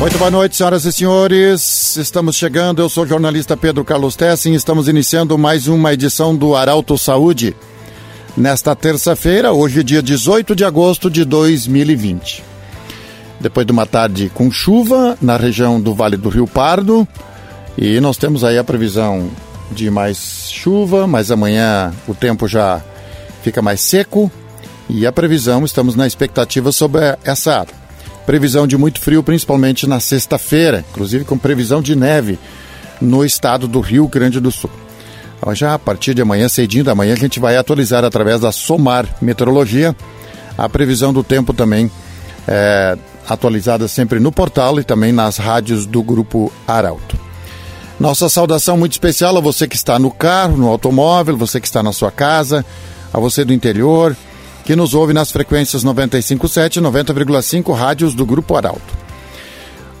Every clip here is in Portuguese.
Muito boa noite, senhoras e senhores. Estamos chegando. Eu sou o jornalista Pedro Carlos Tessin. Estamos iniciando mais uma edição do Arauto Saúde. Nesta terça-feira, hoje, dia 18 de agosto de 2020. Depois de uma tarde com chuva na região do Vale do Rio Pardo. E nós temos aí a previsão de mais chuva, mas amanhã o tempo já fica mais seco. E a previsão, estamos na expectativa sobre essa Previsão de muito frio, principalmente na sexta-feira, inclusive com previsão de neve no estado do Rio Grande do Sul. Já a partir de amanhã, cedinho da manhã, a gente vai atualizar através da Somar Meteorologia a previsão do tempo também é, atualizada sempre no portal e também nas rádios do Grupo Arauto. Nossa saudação muito especial a você que está no carro, no automóvel, você que está na sua casa, a você do interior, que nos ouve nas frequências 95.7 e 90,5 rádios do Grupo Arauto.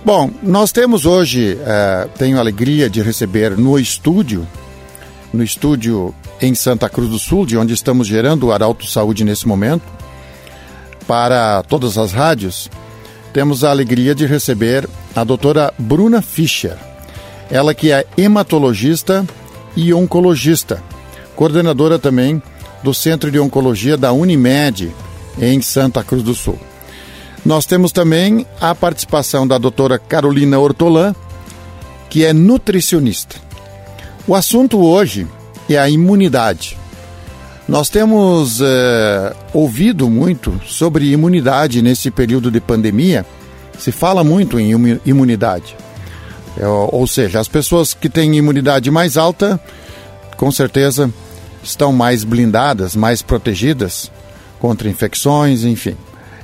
Bom, nós temos hoje, é, tenho a alegria de receber no estúdio, no estúdio em Santa Cruz do Sul, de onde estamos gerando o Arauto Saúde nesse momento, para todas as rádios, temos a alegria de receber a doutora Bruna Fischer. Ela que é hematologista e oncologista, coordenadora também do Centro de Oncologia da Unimed, em Santa Cruz do Sul. Nós temos também a participação da doutora Carolina Ortolã, que é nutricionista. O assunto hoje é a imunidade. Nós temos é, ouvido muito sobre imunidade nesse período de pandemia. Se fala muito em imunidade. É, ou seja, as pessoas que têm imunidade mais alta, com certeza estão mais blindadas, mais protegidas contra infecções, enfim.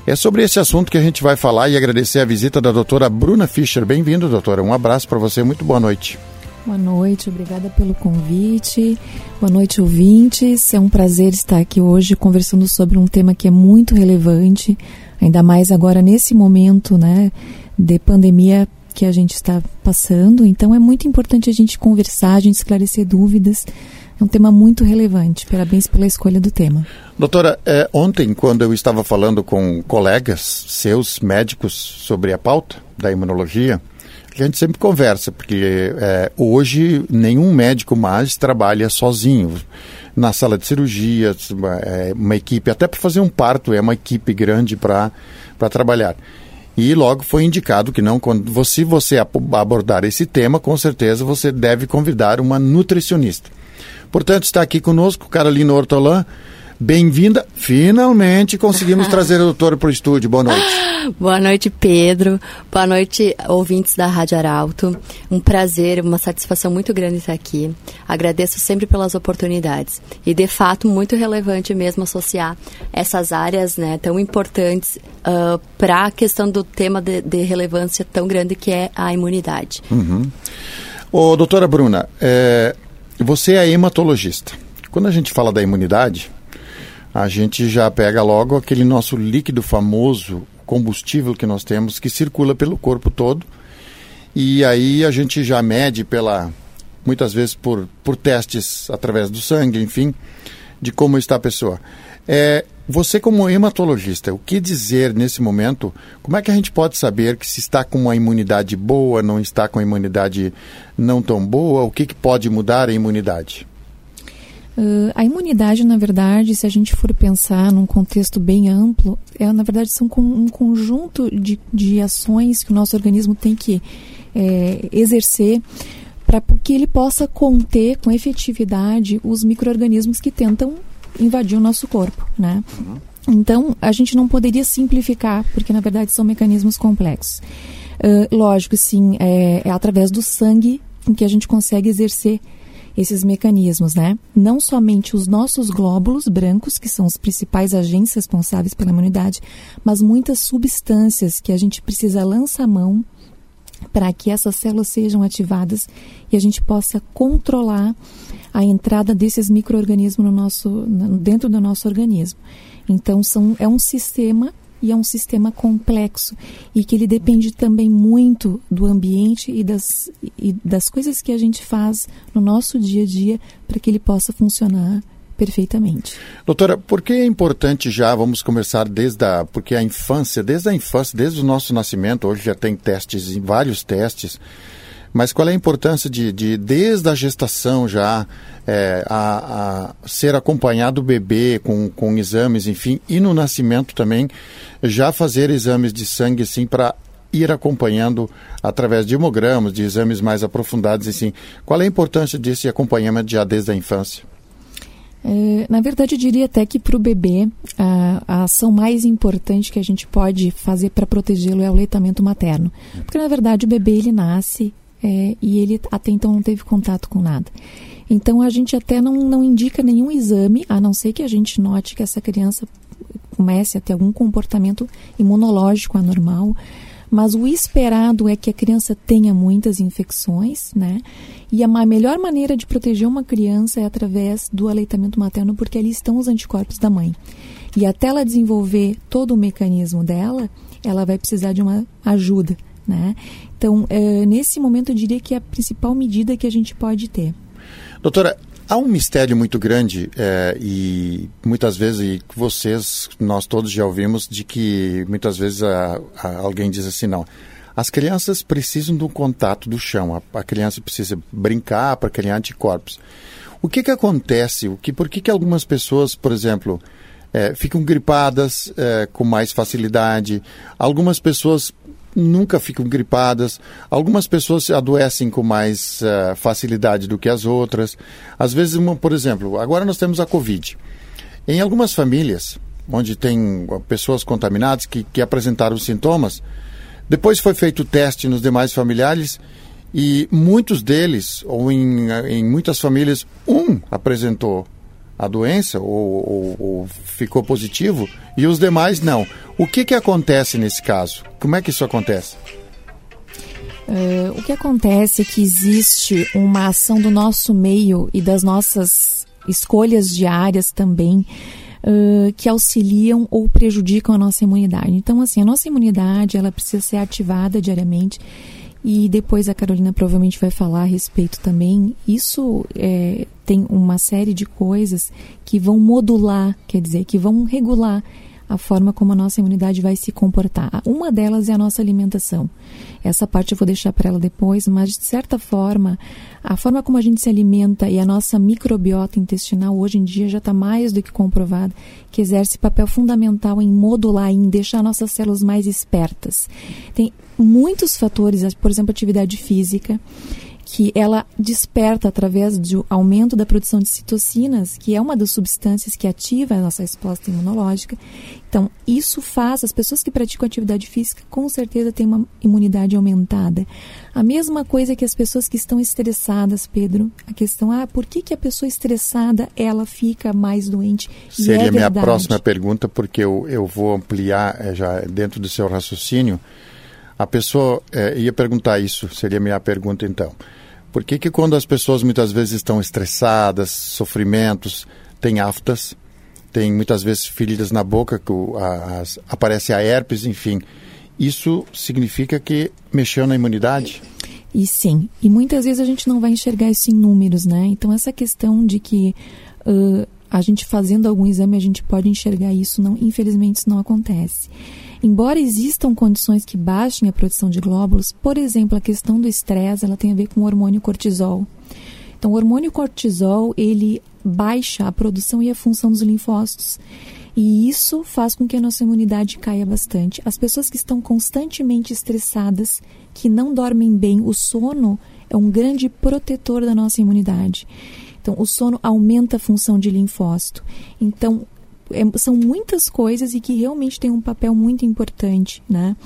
É sobre esse assunto que a gente vai falar e agradecer a visita da doutora Bruna Fischer. Bem-vindo, doutora. Um abraço para você, muito boa noite. Boa noite, obrigada pelo convite. Boa noite, ouvintes. É um prazer estar aqui hoje conversando sobre um tema que é muito relevante, ainda mais agora nesse momento, né, de pandemia que a gente está passando. Então é muito importante a gente conversar, a gente esclarecer dúvidas é um tema muito relevante. Parabéns pela escolha do tema. Doutora, é, ontem, quando eu estava falando com colegas seus médicos sobre a pauta da imunologia, a gente sempre conversa, porque é, hoje nenhum médico mais trabalha sozinho. Na sala de cirurgia, é, uma equipe, até para fazer um parto, é uma equipe grande para trabalhar. E logo foi indicado que não, quando, se você abordar esse tema, com certeza você deve convidar uma nutricionista. Portanto, está aqui conosco Carolina Hortolã. Bem-vinda. Finalmente conseguimos trazer a doutora para o estúdio. Boa noite. Boa noite, Pedro. Boa noite, ouvintes da Rádio Arauto. Um prazer, uma satisfação muito grande estar aqui. Agradeço sempre pelas oportunidades. E, de fato, muito relevante mesmo associar essas áreas né, tão importantes uh, para a questão do tema de, de, relevância tão grande que é a imunidade. Uhum. Ô, doutora Bruna, é, você é hematologista. Quando a gente fala da imunidade, a gente já pega logo aquele nosso líquido famoso, combustível que nós temos, que circula pelo corpo todo. E aí a gente já mede pela muitas vezes por, por testes através do sangue, enfim, de como está a pessoa. É, você como hematologista, o que dizer nesse momento? Como é que a gente pode saber que se está com uma imunidade boa, não está com a imunidade não tão boa? O que, que pode mudar a imunidade? Uh, a imunidade, na verdade, se a gente for pensar num contexto bem amplo, é, na verdade são um conjunto de, de ações que o nosso organismo tem que é, exercer para que ele possa conter com efetividade os micro-organismos que tentam invadir o nosso corpo, né? Uhum. Então, a gente não poderia simplificar, porque na verdade são mecanismos complexos. Uh, lógico, sim, é, é através do sangue que a gente consegue exercer esses mecanismos, né? Não somente os nossos glóbulos brancos, que são os principais agentes responsáveis pela imunidade, mas muitas substâncias que a gente precisa lançar mão para que essas células sejam ativadas e a gente possa controlar a entrada desses micro-organismos no nosso, dentro do nosso organismo. Então, são, é um sistema e é um sistema complexo e que ele depende também muito do ambiente e das, e das coisas que a gente faz no nosso dia a dia para que ele possa funcionar perfeitamente. Doutora, por que é importante já, vamos começar desde a, porque a infância, desde a infância, desde o nosso nascimento, hoje já tem testes, vários testes, mas qual é a importância de, de desde a gestação já, é, a, a, ser acompanhado o bebê com, com exames, enfim, e no nascimento também, já fazer exames de sangue, assim, para ir acompanhando através de hemogramas, de exames mais aprofundados, assim. Qual é a importância desse acompanhamento já desde a infância? É, na verdade, eu diria até que para o bebê, a, a, ação mais importante que a gente pode fazer para protegê-lo é o leitamento materno. Porque, na verdade, o bebê ele nasce é, e ele até então não teve contato com nada. Então, a gente até não, não indica nenhum exame, a não ser que a gente note que essa criança comece a ter algum comportamento imunológico anormal, mas o esperado é que a criança tenha muitas infecções, né? E a melhor maneira de proteger uma criança é através do aleitamento materno, porque ali estão os anticorpos da mãe. E até ela desenvolver todo o mecanismo dela, ela vai precisar de uma ajuda, né? Então, é, nesse momento, eu diria que é a principal medida que a gente pode ter. Doutora, Há um mistério muito grande é, e muitas vezes vocês, nós todos já ouvimos de que muitas vezes a, a, alguém diz assim, não, as crianças precisam do contato do chão, a, a criança precisa brincar para criar anticorpos. O que que acontece? O que, por que que algumas pessoas, por exemplo, é, ficam gripadas é, com mais facilidade? Algumas pessoas nunca ficam gripadas. Algumas pessoas adoecem com mais uh, facilidade do que as outras. Às vezes, uma, por exemplo, agora nós temos a Covid. Em algumas famílias, onde tem pessoas contaminadas que, que apresentaram sintomas, depois foi feito o teste nos demais familiares e muitos deles, ou em, em muitas famílias, um apresentou a doença ou, ou, ou, ficou positivo e os demais não. O que, que acontece nesse caso? Como é que isso acontece? Uh, o que acontece é que existe uma ação do nosso meio e das nossas escolhas diárias também uh, que auxiliam ou prejudicam a nossa imunidade. Então, assim, a nossa imunidade ela precisa ser ativada diariamente e depois a Carolina provavelmente vai falar a respeito também. Isso é, tem uma série de coisas que vão modular, quer dizer, que vão regular a forma como a nossa imunidade vai se comportar. Uma delas é a nossa alimentação. Essa parte eu vou deixar para ela depois, mas de certa forma, a forma como a gente se alimenta e a nossa microbiota intestinal hoje em dia já está mais do que comprovada que exerce papel fundamental em modular, em deixar nossas células mais espertas. Tem muitos fatores, por exemplo, atividade física que ela desperta através do aumento da produção de citocinas, que é uma das substâncias que ativa a nossa resposta imunológica. Então, isso faz as pessoas que praticam atividade física com certeza têm uma imunidade aumentada. A mesma coisa que as pessoas que estão estressadas, Pedro. A questão, ah, por que, que a pessoa estressada ela fica mais doente? Seria é minha próxima pergunta, porque eu, eu vou ampliar é, já dentro do seu raciocínio. A pessoa é, ia perguntar isso, seria a minha pergunta então. Por que, que quando as pessoas muitas vezes estão estressadas, sofrimentos, têm aftas, tem muitas vezes feridas na boca, que as, aparece a herpes, enfim, isso significa que mexeu na imunidade? E sim, e muitas vezes a gente não vai enxergar isso em números, né? Então essa questão de que uh, a gente fazendo algum exame a gente pode enxergar isso, não, infelizmente isso não acontece. Embora existam condições que baixem a produção de glóbulos, por exemplo, a questão do estresse, ela tem a ver com o hormônio cortisol. Então, o hormônio cortisol, ele baixa a produção e a função dos linfócitos. E isso faz com que a nossa imunidade caia bastante. As pessoas que estão constantemente estressadas, que não dormem bem, o sono é um grande protetor da nossa imunidade. Então, o sono aumenta a função de linfócito. Então, são muitas coisas e que realmente tem um papel muito importante, né?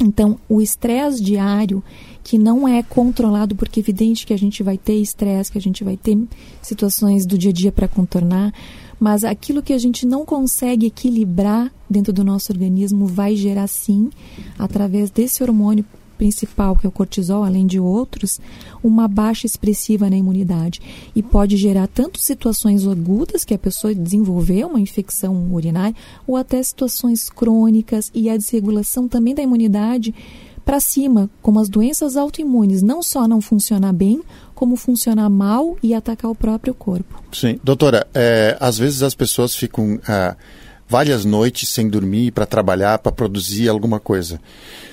Então, o estresse diário, que não é controlado, porque é evidente que a gente vai ter estresse, que a gente vai ter situações do dia a dia para contornar, mas aquilo que a gente não consegue equilibrar dentro do nosso organismo vai gerar sim, através desse hormônio principal, que é o cortisol, além de outros, uma baixa expressiva na imunidade e pode gerar tanto situações agudas que a pessoa desenvolveu uma infecção urinária ou até situações crônicas e a desregulação também da imunidade para cima, como as doenças autoimunes, não só não funcionar bem, como funcionar mal e atacar o próprio corpo. Sim, doutora, é, às vezes as pessoas ficam ah, várias noites sem dormir para trabalhar, para produzir alguma coisa.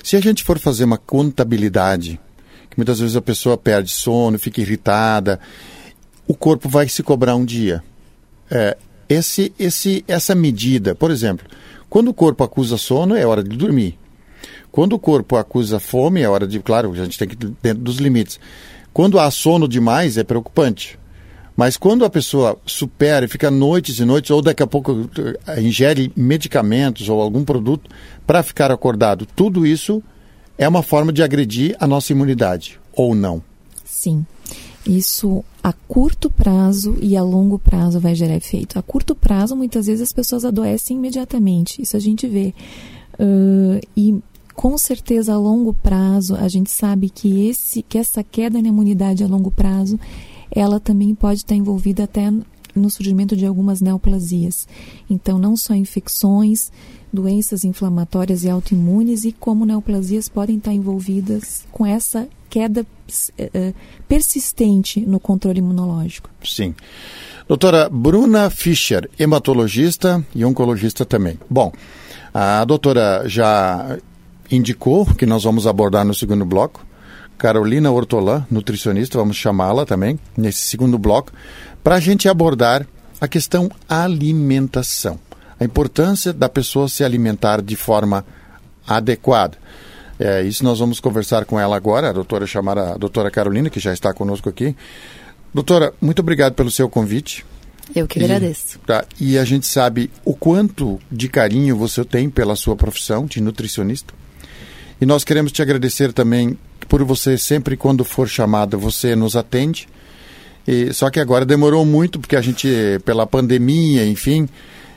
Se a gente for fazer uma contabilidade, que muitas vezes a pessoa perde sono, fica irritada, o corpo vai se cobrar um dia. É, esse, esse, essa medida, por exemplo, quando o corpo acusa sono, é hora de dormir. Quando o corpo acusa fome, é hora de. Claro, a gente tem que dentro dos limites. Quando há sono demais, é preocupante. Mas quando a pessoa supera e fica noites e noites, ou daqui a pouco eh, ingere medicamentos ou algum produto para ficar acordado, tudo isso é uma forma de agredir a nossa imunidade, ou não? Sim. Isso a curto prazo e a longo prazo vai gerar efeito. A curto prazo, muitas vezes as pessoas adoecem imediatamente, isso a gente vê. Uh, e com certeza a longo prazo, a gente sabe que, esse, que essa queda na imunidade a longo prazo, ela também pode estar envolvida até no surgimento de algumas neoplasias. Então, não só infecções, doenças inflamatórias e autoimunes, e como neoplasias podem estar envolvidas com essa queda uh, persistente no controle imunológico. Sim. Doutora Bruna Fischer, hematologista e oncologista também. Bom, a doutora já indicou que nós vamos abordar no segundo bloco. Carolina Ortolã, nutricionista, vamos chamá-la também nesse segundo bloco, para a gente abordar a questão alimentação. A importância da pessoa se alimentar de forma adequada. É, isso nós vamos conversar com ela agora, a doutora chamada a doutora Carolina, que já está conosco aqui. Doutora, muito obrigado pelo seu convite. Eu que agradeço. Tá, e a gente sabe o quanto de carinho você tem pela sua profissão de nutricionista. E nós queremos te agradecer também por você sempre, quando for chamada, você nos atende. E, só que agora demorou muito, porque a gente, pela pandemia, enfim,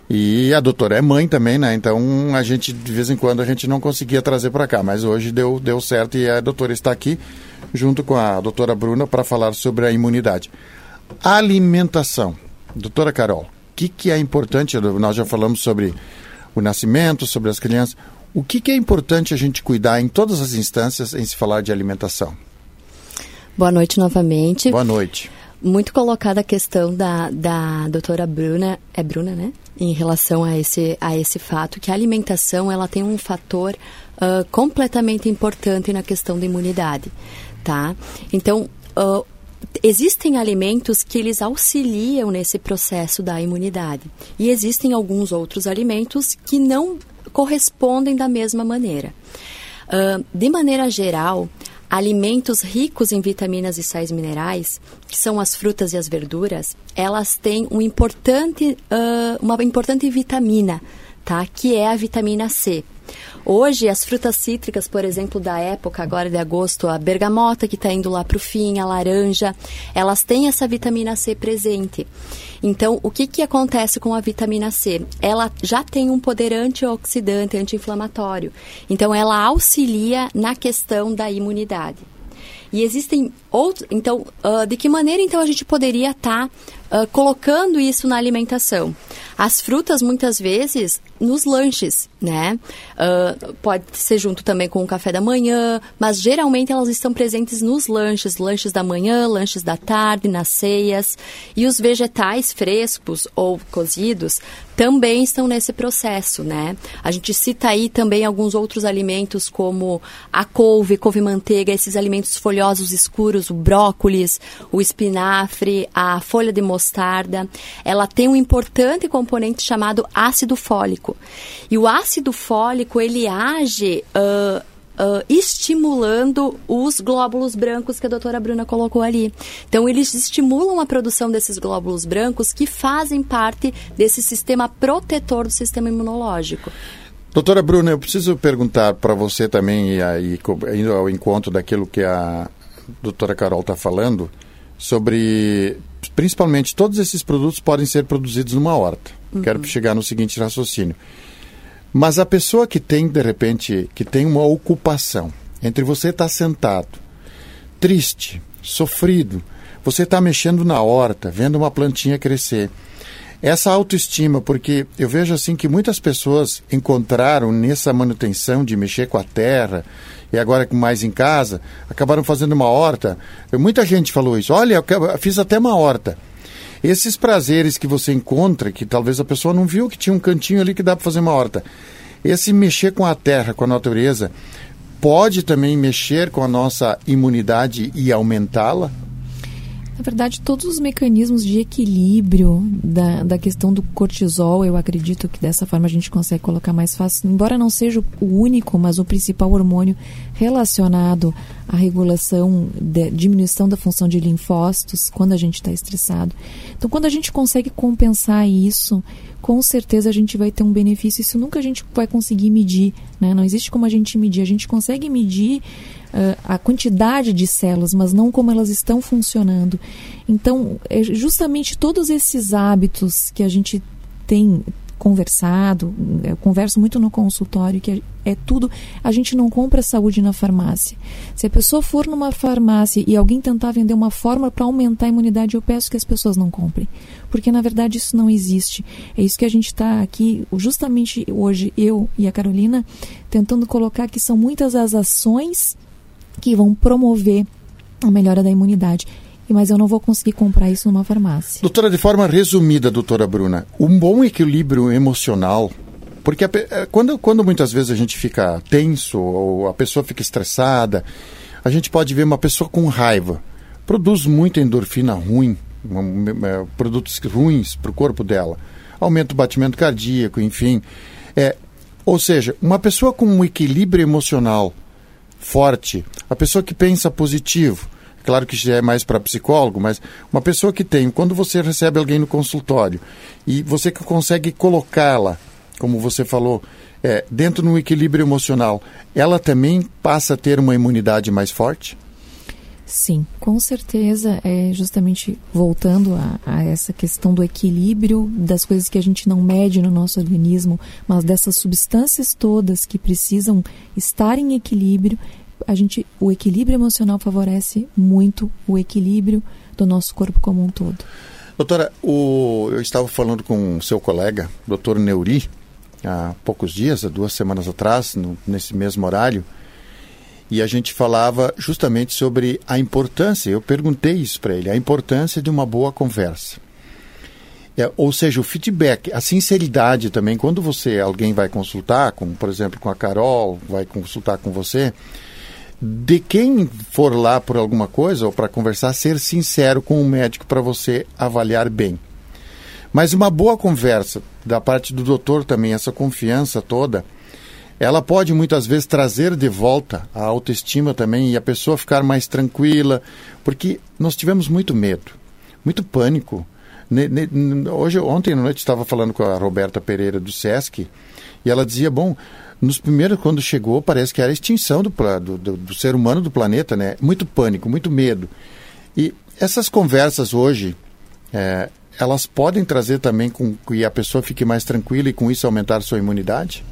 e a doutora é mãe também, né? Então a gente, de vez em quando, a gente não conseguia trazer para cá. Mas hoje deu, deu certo e a doutora está aqui, junto com a doutora Bruna, para falar sobre a imunidade. Alimentação. Doutora Carol, o que, que é importante? Nós já falamos sobre o nascimento, sobre as crianças. O que, que é importante a gente cuidar em todas as instâncias em se falar de alimentação? Boa noite novamente. Boa noite. Muito colocada a questão da, da doutora Bruna, é Bruna, né? Em relação a esse, a esse fato, que a alimentação ela tem um fator uh, completamente importante na questão da imunidade, tá? Então, uh, existem alimentos que eles auxiliam nesse processo da imunidade e existem alguns outros alimentos que não correspondem da mesma maneira. Uh, de maneira geral, alimentos ricos em vitaminas e sais minerais, que são as frutas e as verduras, elas têm um importante, uh, uma importante vitamina, tá? que é a vitamina C. Hoje, as frutas cítricas, por exemplo, da época agora de agosto, a bergamota que está indo lá para o fim, a laranja, elas têm essa vitamina C presente. Então, o que, que acontece com a vitamina C? Ela já tem um poder antioxidante, anti-inflamatório. Então, ela auxilia na questão da imunidade. E existem outros. Então, uh, de que maneira então a gente poderia estar tá, uh, colocando isso na alimentação? As frutas, muitas vezes, nos lanches, né? Uh, pode ser junto também com o café da manhã, mas geralmente elas estão presentes nos lanches, lanches da manhã, lanches da tarde, nas ceias. E os vegetais frescos ou cozidos também estão nesse processo, né? A gente cita aí também alguns outros alimentos como a couve, couve-manteiga, esses alimentos folhosos escuros, o brócolis, o espinafre, a folha de mostarda. Ela tem um importante componente chamado ácido fólico. E o ácido fólico, ele age... Uh, Uh, estimulando os glóbulos brancos que a doutora Bruna colocou ali. Então, eles estimulam a produção desses glóbulos brancos que fazem parte desse sistema protetor do sistema imunológico. Doutora Bruna, eu preciso perguntar para você também, e aí, indo ao encontro daquilo que a doutora Carol está falando, sobre principalmente todos esses produtos podem ser produzidos numa horta. Uhum. Quero chegar no seguinte raciocínio. Mas a pessoa que tem, de repente, que tem uma ocupação, entre você estar tá sentado, triste, sofrido, você está mexendo na horta, vendo uma plantinha crescer, essa autoestima, porque eu vejo assim que muitas pessoas encontraram nessa manutenção de mexer com a terra e agora mais em casa, acabaram fazendo uma horta. Muita gente falou isso. Olha, eu fiz até uma horta. Esses prazeres que você encontra, que talvez a pessoa não viu que tinha um cantinho ali que dá para fazer uma horta. Esse mexer com a terra, com a natureza, pode também mexer com a nossa imunidade e aumentá-la? Na verdade, todos os mecanismos de equilíbrio da, da questão do cortisol, eu acredito que dessa forma a gente consegue colocar mais fácil, embora não seja o único, mas o principal hormônio relacionado à regulação, de, diminuição da função de linfócitos quando a gente está estressado. Então, quando a gente consegue compensar isso, com certeza a gente vai ter um benefício. Isso nunca a gente vai conseguir medir, né? Não existe como a gente medir. A gente consegue medir uh, a quantidade de células, mas não como elas estão funcionando. Então, é justamente todos esses hábitos que a gente tem conversado, eu converso muito no consultório, que é, é, tudo. A gente não compra saúde na farmácia. Se a pessoa for numa farmácia e alguém tentar vender uma fórmula para aumentar a imunidade, eu peço que as pessoas não comprem. Porque na verdade isso não existe. É isso que a gente está aqui, justamente hoje, eu e a Carolina, tentando colocar que são muitas as ações que vão promover a melhora da imunidade. Mas eu não vou conseguir comprar isso numa farmácia. Doutora, de forma resumida, doutora Bruna, um bom equilíbrio emocional porque a, é, quando, quando muitas vezes a gente fica tenso ou a pessoa fica estressada, a gente pode ver uma pessoa com raiva. Produz muita endorfina ruim, produtos ruins para o corpo dela. Aumenta o batimento cardíaco, enfim. É, ou seja, uma pessoa com um equilíbrio emocional forte, a pessoa que pensa positivo, claro que já é mais para psicólogo, mas uma pessoa que tem, quando você recebe alguém no consultório e você consegue colocá-la, como você falou, é, dentro de um equilíbrio emocional, ela também passa a ter uma imunidade mais forte? Sim, com certeza, é justamente voltando a, a, essa questão do equilíbrio das coisas que a gente não mede no nosso organismo, mas dessas substâncias todas que precisam estar em equilíbrio, a gente, o equilíbrio emocional favorece muito o equilíbrio do nosso corpo como um todo. Doutora, o, eu estava falando com o seu colega, doutor Neuri, há poucos dias, há duas semanas atrás, no, nesse mesmo horário, e a gente falava justamente sobre a importância, eu perguntei isso para ele, a importância de uma boa conversa. É, ou seja, o feedback, a sinceridade também, quando você, alguém vai consultar, como por exemplo com a Carol, vai consultar com você, de quem for lá por alguma coisa ou para conversar, ser sincero com o médico para você avaliar bem. Mas uma boa conversa da parte do doutor também, essa confiança toda, ela pode muitas vezes trazer de volta a autoestima também e a pessoa ficar mais tranquila, porque nós tivemos muito medo, muito pânico. Hoje, ontem à noite, estava falando com a Roberta Pereira do SESC e ela dizia: bom, nos primeiros, quando chegou, parece que era a extinção do, do, do, do ser humano do planeta, né? Muito pânico, muito medo. E essas conversas hoje, é, elas podem trazer também com que a pessoa fique mais tranquila e com isso aumentar sua imunidade?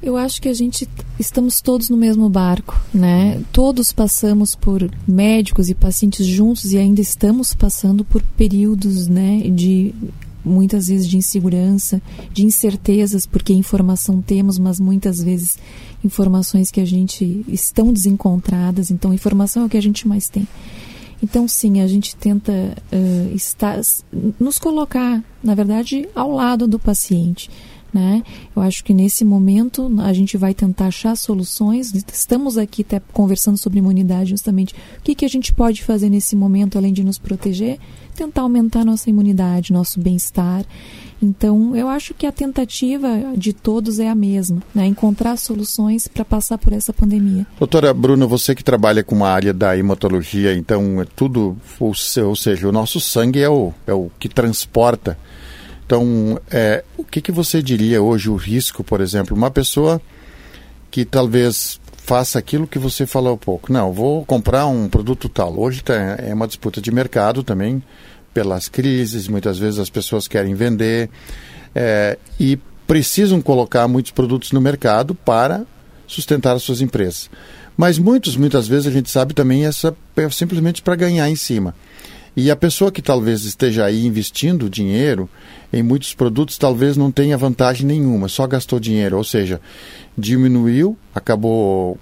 Eu acho que a gente estamos todos no mesmo barco, né? Todos passamos por médicos e pacientes juntos e ainda estamos passando por períodos, né, de muitas vezes de insegurança, de incertezas, porque informação temos, mas muitas vezes informações que a gente estão desencontradas. Então, informação é o que a gente mais tem. Então, sim, a gente tenta uh, estar, nos colocar, na verdade, ao lado do paciente né? Eu acho que nesse momento a gente vai tentar achar soluções. Estamos aqui até conversando sobre imunidade justamente. O que, que a gente pode fazer nesse momento, além de nos proteger? Tentar aumentar nossa imunidade, nosso bem-estar. Então, eu acho que a tentativa de todos é a mesma, né? encontrar soluções para passar por essa pandemia. Doutora Bruna, você que trabalha com a área da hematologia, então é tudo, ou seja, o nosso sangue é o, é o que transporta então, é, o que, que você diria hoje o risco, por exemplo, uma pessoa que talvez faça aquilo que você falou há pouco. Não, vou comprar um produto tal. Hoje tá, é uma disputa de mercado também, pelas crises, muitas vezes as pessoas querem vender é, e precisam colocar muitos produtos no mercado para sustentar as suas empresas. Mas muitos, muitas vezes a gente sabe também essa é simplesmente para ganhar em cima. E a pessoa que talvez esteja aí investindo dinheiro em muitos produtos talvez não tenha vantagem nenhuma, só gastou dinheiro, ou seja, diminuiu, acabou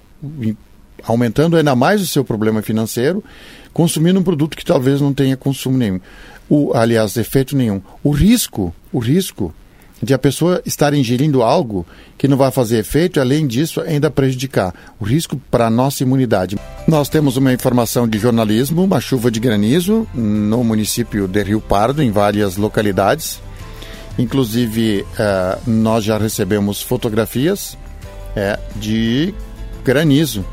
aumentando ainda mais o seu problema financeiro, consumindo um produto que talvez não tenha consumo nenhum. O, aliás, efeito nenhum. O risco, o risco de a pessoa estar ingerindo algo que não vai fazer efeito e, além disso, ainda prejudicar. O risco para a nossa imunidade. Nós temos uma informação de jornalismo, uma chuva de granizo no município de Rio Pardo, em várias localidades. Inclusive, uh, nós já recebemos fotografias é, de granizo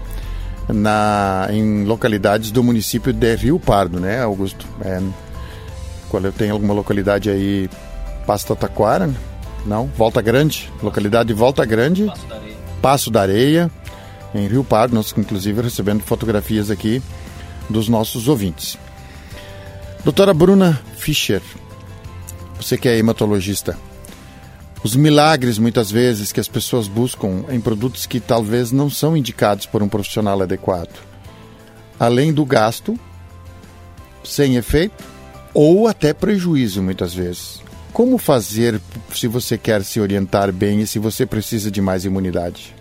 na, em localidades do município de Rio Pardo, né, Augusto? É, qual tem alguma localidade aí, Pasto Taquara? Não, Volta Grande, localidade de Volta Grande, Passo da Areia, Passo da Areia em Rio Pardo, nós inclusive recebendo fotografias aqui dos nossos ouvintes. Doutora Bruna Fischer, você que é hematologista, os milagres muitas vezes que as pessoas buscam em produtos que talvez não são indicados por um profissional adequado. Além do gasto, sem efeito ou até prejuízo muitas vezes. Como fazer se você quer se orientar bem e se você precisa de mais imunidade?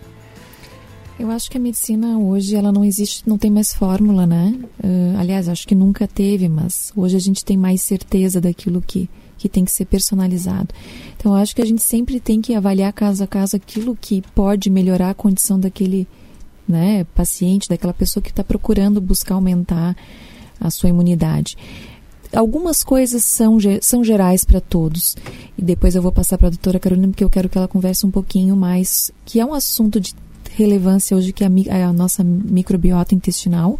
Eu acho que a medicina hoje ela não existe, não tem mais fórmula, né? Uh, aliás, acho que nunca teve, mas hoje a gente tem mais certeza daquilo que que tem que ser personalizado. Então, acho que a gente sempre tem que avaliar caso a caso aquilo que pode melhorar a condição daquele né, paciente, daquela pessoa que está procurando buscar aumentar a sua imunidade. Algumas coisas são, são gerais para todos. E depois eu vou passar para a doutora Carolina, porque eu quero que ela converse um pouquinho mais, que é um assunto de relevância hoje, que é a, a nossa microbiota intestinal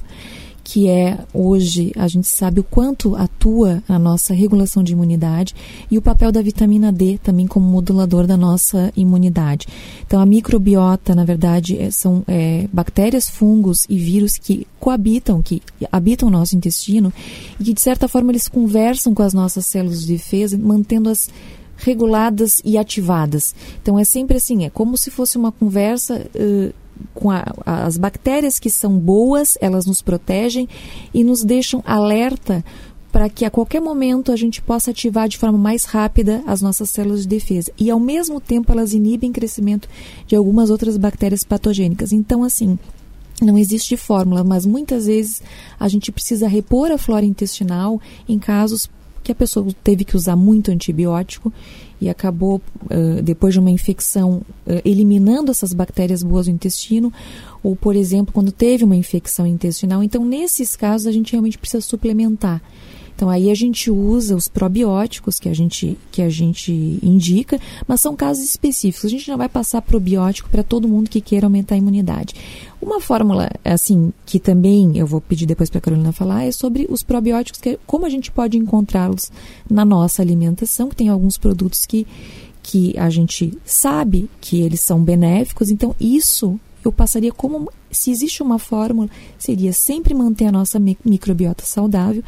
que é hoje a gente sabe o quanto atua a nossa regulação de imunidade e o papel da vitamina D também como modulador da nossa imunidade. Então a microbiota, na verdade, é, são é, bactérias, fungos e vírus que coabitam, que habitam o nosso intestino e que de certa forma eles conversam com as nossas células de defesa, mantendo-as reguladas e ativadas. Então é sempre assim, é como se fosse uma conversa uh, com a, as bactérias que são boas, elas nos protegem e nos deixam alerta para que a qualquer momento a gente possa ativar de forma mais rápida as nossas células de defesa. E ao mesmo tempo elas inibem o crescimento de algumas outras bactérias patogênicas. Então, assim, não existe fórmula, mas muitas vezes a gente precisa repor a flora intestinal em casos que a pessoa teve que usar muito antibiótico e acabou, uh, depois de uma infecção, uh, eliminando essas bactérias boas do intestino, ou, por exemplo, quando teve uma infecção intestinal. Então, nesses casos, a gente realmente precisa suplementar. Então aí a gente usa os probióticos que a gente, que a gente indica, mas são casos específicos. A gente não vai passar probiótico para todo mundo que queira aumentar a imunidade. Uma fórmula, assim, que também eu vou pedir depois para a Carolina falar, é sobre os probióticos, que, como a gente pode encontrá-los na nossa alimentação, que tem alguns produtos que, que a gente sabe que eles são benéficos, então isso eu passaria como se existe uma fórmula, seria sempre manter a nossa microbiota saudável.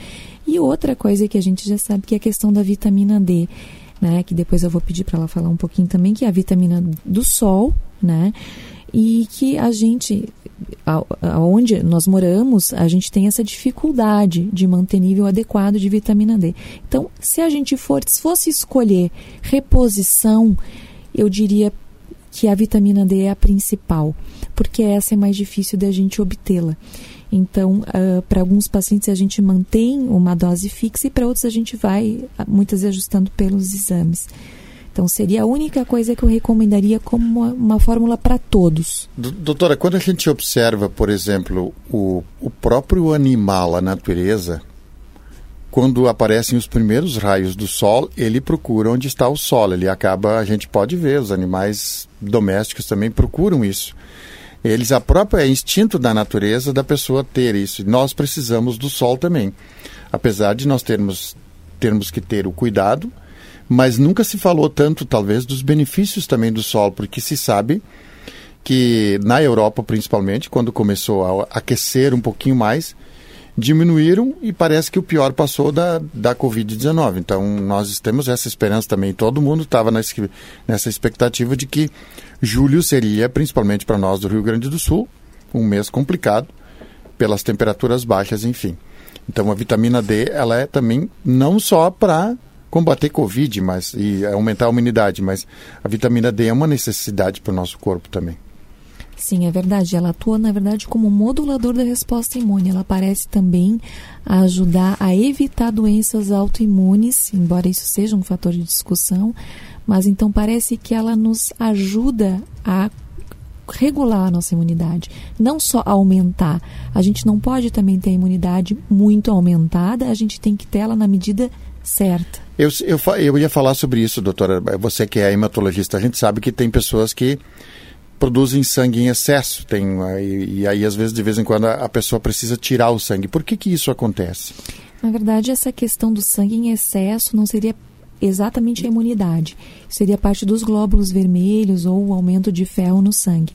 E outra coisa que a gente já sabe que é a questão da vitamina D, né? Que depois eu vou pedir para ela falar um pouquinho também, que é a vitamina do sol, né? E que a gente, aonde nós moramos, a gente tem essa dificuldade de manter nível adequado de vitamina D. Então, se a gente for, se fosse escolher reposição, eu diria que a vitamina D é a principal porque essa é mais difícil de a gente obtê-la. Então, uh, para alguns pacientes a gente mantém uma dose fixa e para outros a gente vai muitas vezes ajustando pelos exames. Então, seria a única coisa que eu recomendaria como uma, uma fórmula para todos. Doutora, quando a gente observa, por exemplo, o, o próprio animal, a natureza, quando aparecem os primeiros raios do sol, ele procura onde está o sol. Ele acaba, a gente pode ver, os animais domésticos também procuram isso. Eles, a própria instinto da natureza da pessoa ter isso. Nós precisamos do sol também. Apesar de nós termos, termos que ter o cuidado, mas nunca se falou tanto, talvez, dos benefícios também do sol, porque se sabe que na Europa, principalmente, quando começou a aquecer um pouquinho mais, diminuíram e parece que o pior passou da, da Covid-19. Então, nós temos essa esperança também. Todo mundo estava nessa expectativa de que julho seria, principalmente para nós do Rio Grande do Sul, um mês complicado, pelas temperaturas baixas, enfim. Então a vitamina D, ela é também não só para combater Covid mas, e aumentar a imunidade, mas a vitamina D é uma necessidade para o nosso corpo também. Sim, é verdade. Ela atua, na verdade, como modulador da resposta imune. Ela parece também ajudar a evitar doenças autoimunes, embora isso seja um fator de discussão, mas então parece que ela nos ajuda a regular a nossa imunidade, não só aumentar. A gente não pode também ter a imunidade muito aumentada, a gente tem que ter ela na medida certa. Eu, eu, eu ia falar sobre isso, doutora. Você que é hematologista, a gente sabe que tem pessoas que produzem sangue em excesso. Tem, e, e, aí, às vezes, de vez em quando, a, pessoa precisa tirar o sangue. Por que, que isso acontece? Na verdade, essa questão do sangue em excesso não seria exatamente a imunidade. Seria parte dos glóbulos vermelhos ou o aumento de ferro no sangue.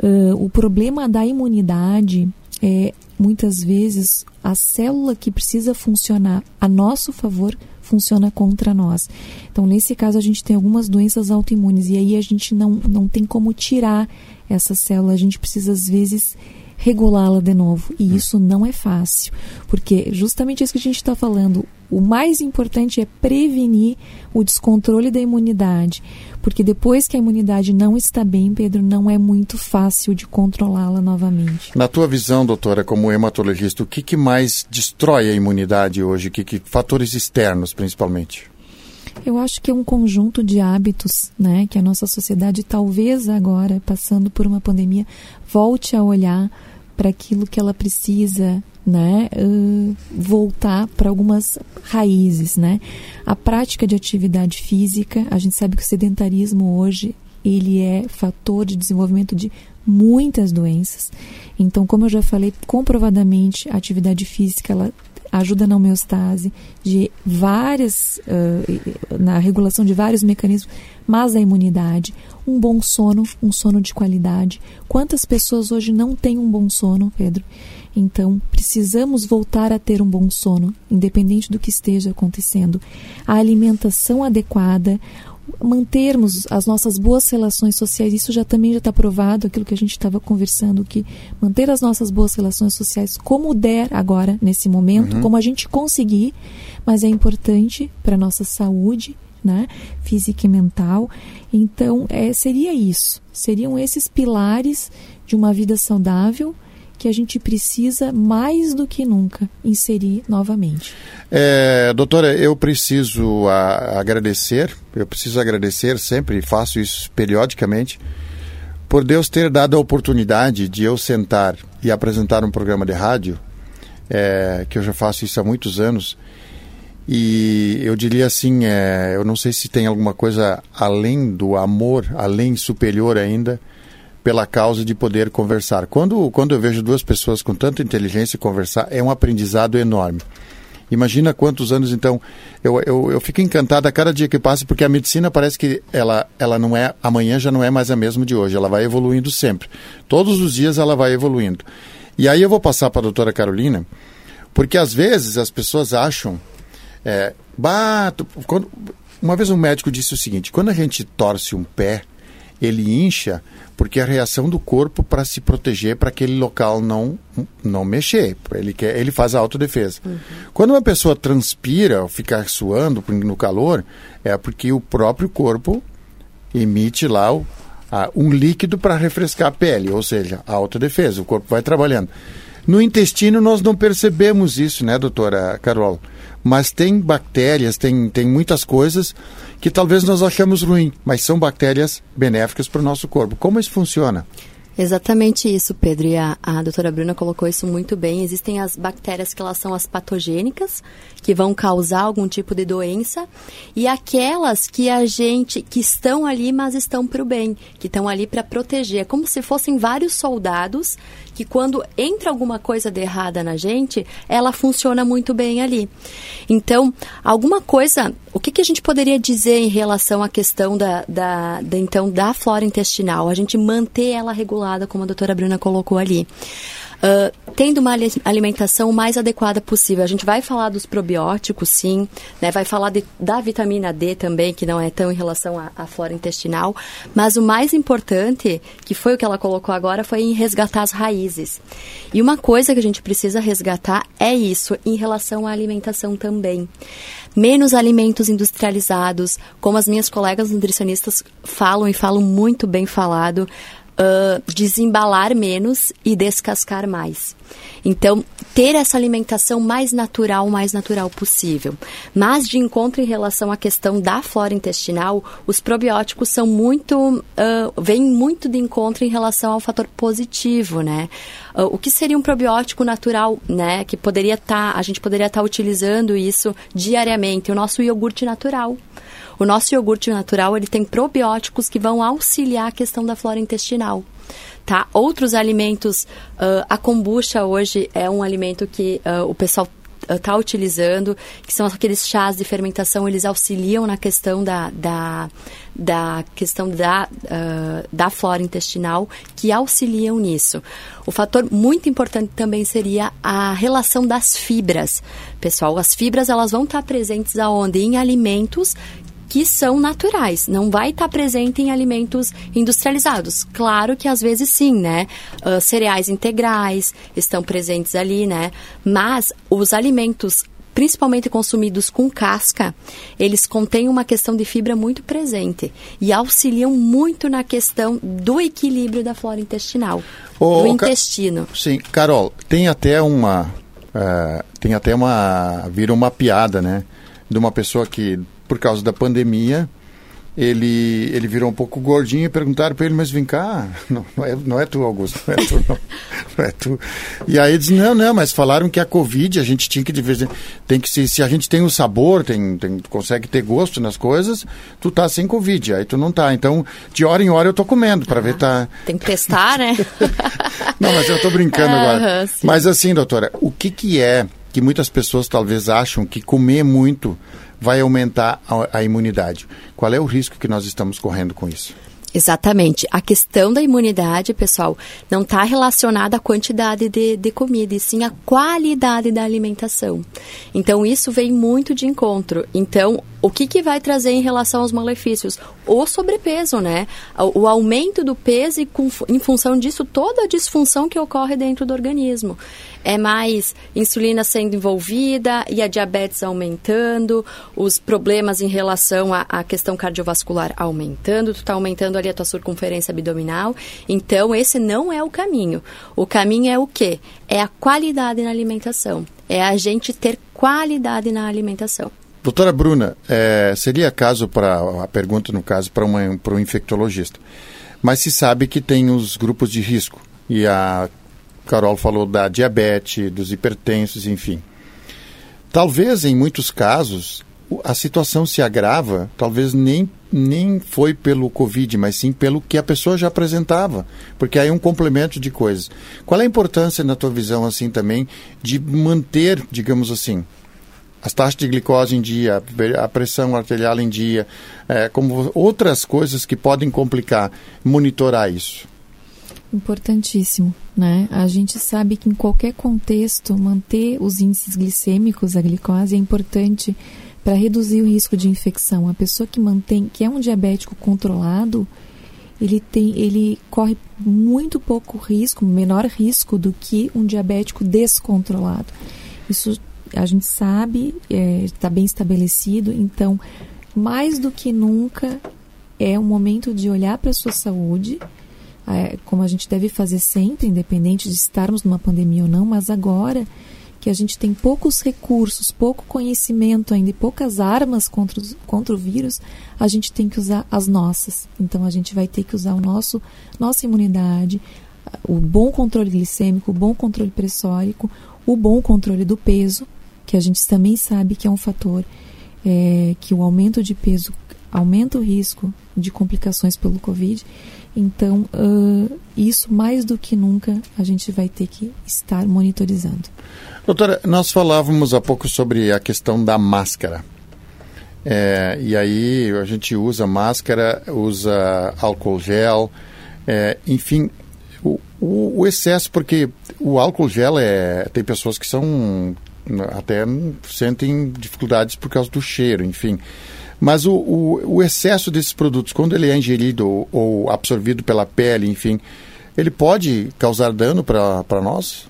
Uh, o problema da imunidade é, muitas vezes, a célula que precisa funcionar a nosso favor funciona contra nós. Então, nesse caso, a gente tem algumas doenças autoimunes e aí a gente não, não tem como tirar essa célula. A gente precisa, às vezes, regulá-la de novo. E isso não é fácil, porque justamente isso que a gente está falando, o mais importante é prevenir o descontrole da imunidade, porque depois que a imunidade não está bem, Pedro, não é muito fácil de controlá-la novamente. Na tua visão, doutora, como hematologista, o que, que mais destrói a imunidade hoje? Que, que fatores externos, principalmente? Eu acho que é um conjunto de hábitos, né, que a nossa sociedade talvez agora, passando por uma pandemia, volte a olhar para aquilo que ela precisa, né, uh, voltar para algumas raízes, né? A prática de atividade física, a gente sabe que o sedentarismo hoje ele é fator de desenvolvimento de muitas doenças. Então, como eu já falei, comprovadamente a atividade física ela ajuda na homeostase de várias uh, na regulação de vários mecanismos, mas a imunidade, um bom sono, um sono de qualidade. Quantas pessoas hoje não têm um bom sono, Pedro? Então, precisamos voltar a ter um bom sono, independente do que esteja acontecendo. A alimentação adequada, mantermos as nossas boas relações sociais, isso já também já está provado, aquilo que a gente estava conversando, que manter as nossas boas relações sociais como der agora, nesse momento, uhum. como a gente conseguir, mas é importante para a nossa saúde, né, física e mental. Então, é, seria isso, seriam esses pilares de uma vida saudável, que a gente precisa mais do que nunca inserir novamente. É, doutora, eu preciso a, agradecer, eu preciso agradecer sempre, faço isso periodicamente, por Deus ter dado a oportunidade de eu sentar e apresentar um programa de rádio, é, que eu já faço isso há muitos anos, e eu diria assim, é, eu não sei se tem alguma coisa além do amor, além superior ainda, pela causa de poder conversar. Quando, quando eu vejo duas pessoas com tanta inteligência conversar, é um aprendizado enorme. Imagina quantos anos, então, eu, eu, eu fico encantado a cada dia que passa, porque a medicina parece que ela, ela não é, amanhã já não é mais a mesma de hoje, ela vai evoluindo sempre. Todos os dias ela vai evoluindo. E aí eu vou passar para a doutora Carolina, porque às vezes as pessoas acham, é, bato, quando, uma vez um médico disse o seguinte, quando a gente torce um pé, ele incha porque a reação do corpo para se proteger para aquele local não não mexer. Ele quer ele faz a autodefesa. Uhum. quando uma pessoa transpira ou fica suando no calor é porque o próprio corpo emite lá o, a, um líquido para refrescar a pele ou seja a autodefesa o corpo vai trabalhando no intestino nós não percebemos isso né doutora Carol mas tem bactérias tem tem muitas coisas que talvez nós achamos ruim, mas são bactérias benéficas para o nosso corpo. Como isso funciona? Exatamente isso, Pedro. E a, a doutora Bruna colocou isso muito bem. Existem as bactérias que elas são as patogênicas, que vão causar algum tipo de doença, e aquelas que a gente, que estão ali, mas estão para o bem, que estão ali para proteger. É como se fossem vários soldados que quando entra alguma coisa de errada na gente, ela funciona muito bem ali. Então, alguma coisa, o que, que a gente poderia dizer em relação à questão da, da, da, então, da flora intestinal? A gente manter ela regulada, como a doutora Bruna colocou ali. Uh, tendo uma alimentação mais adequada possível. A gente vai falar dos probióticos, sim, né? vai falar de, da vitamina D também, que não é tão em relação à, à flora intestinal, mas o mais importante, que foi o que ela colocou agora, foi em resgatar as raízes. E uma coisa que a gente precisa resgatar é isso em relação à alimentação também menos alimentos industrializados, como as minhas colegas nutricionistas falam e falam muito bem falado, uh, desembalar menos e descascar mais. Então, ter essa alimentação mais natural, mais natural possível. Mas, de encontro em relação à questão da flora intestinal, os probióticos são muito, uh, vêm muito de encontro em relação ao fator positivo, né? Uh, o que seria um probiótico natural, né? Que poderia estar, tá, a gente poderia estar tá utilizando isso diariamente. O nosso iogurte natural. O nosso iogurte natural, ele tem probióticos que vão auxiliar a questão da flora intestinal. Tá? Outros alimentos, uh, a kombucha hoje é um alimento que uh, o pessoal está utilizando, que são aqueles chás de fermentação, eles auxiliam na questão da, da, da questão da, uh, da flora intestinal, que auxiliam nisso. O fator muito importante também seria a relação das fibras. Pessoal, as fibras elas vão estar presentes aonde? Em alimentos que são naturais, não vai estar tá presente em alimentos industrializados. Claro que às vezes sim, né? Uh, cereais integrais estão presentes ali, né? Mas os alimentos principalmente consumidos com casca, eles contêm uma questão de fibra muito presente e auxiliam muito na questão do equilíbrio da flora intestinal, do intestino. Sim, Carol, tem até uma, uh, tem até uma, vira uma piada, né, de uma pessoa que por causa da pandemia, ele, ele virou um pouco gordinho e perguntaram para ele, mas vem cá, não, não, é, não é tu, Augusto, não é tu, não, não é tu. E aí ele disse, não, não, mas falaram que a Covid, a gente tinha que, tem que se, se a gente tem o sabor, tem, tem, consegue ter gosto nas coisas, tu tá sem Covid, aí tu não tá. Então, de hora em hora eu tô comendo para ah, ver tá... Tem que testar, né? não, mas eu tô brincando agora. Mas assim, doutora, o que que é que muitas pessoas talvez acham que comer muito vai aumentar a, a imunidade. Qual é o risco que nós estamos correndo com isso? Exatamente. A questão da imunidade, pessoal, não está relacionada à quantidade de, de comida, e sim à qualidade da alimentação. Então, isso vem muito de encontro. Então, o que, que vai trazer em relação aos malefícios? O sobrepeso, né? O, o aumento do peso e, com, em função disso, toda a disfunção que ocorre dentro do organismo é mais insulina sendo envolvida e a diabetes aumentando, os problemas em relação à, questão cardiovascular aumentando, tu está aumentando ali a tua circunferência abdominal. Então, esse não é o caminho. O caminho é o quê? É a qualidade na alimentação. É a gente ter qualidade na alimentação. Doutora Bruna, é, seria caso para a pergunta no caso para um infectologista, mas se sabe que tem os grupos de risco e a Carol falou da diabetes, dos hipertensos, enfim. Talvez em muitos casos a situação se agrava, talvez nem, nem foi pelo Covid, mas sim pelo que a pessoa já apresentava, porque aí é um complemento de coisas. Qual é a importância, na tua visão, assim, também, de manter, digamos assim, as taxas de glicose em dia, a pressão arterial em dia, é, como outras coisas que podem complicar, monitorar isso? Importantíssimo, né? A gente sabe que em qualquer contexto manter os índices glicêmicos, a glicose, é importante para reduzir o risco de infecção. A pessoa que mantém, que é um diabético controlado, ele tem, ele corre muito pouco risco, menor risco do que um diabético descontrolado. Isso a gente sabe, está é, bem estabelecido. Então, mais do que nunca, é o momento de olhar para a sua saúde é, como a gente deve fazer sempre, independente de estarmos numa pandemia ou não, mas agora que a gente tem poucos recursos, pouco conhecimento ainda e poucas armas contra, contra o vírus, a gente tem que usar as nossas. Então a gente vai ter que usar o nosso nossa imunidade, o bom controle glicêmico, o bom controle pressórico, o bom controle do peso, que a gente também sabe que é um fator é, que o aumento de peso aumenta o risco de complicações pelo Covid. Então, uh, isso mais do que nunca a gente vai ter que estar monitorizando. Doutora, nós falávamos há pouco sobre a questão da máscara. É, e aí a gente usa máscara, usa álcool gel, é, enfim, o, o, o, excesso, porque o, álcool gel é. Tem pessoas que são. Até sentem dificuldades por causa do cheiro, enfim. Mas o, o, o excesso desses produtos, quando ele é ingerido ou, ou absorvido pela pele, enfim, ele pode causar dano para nós?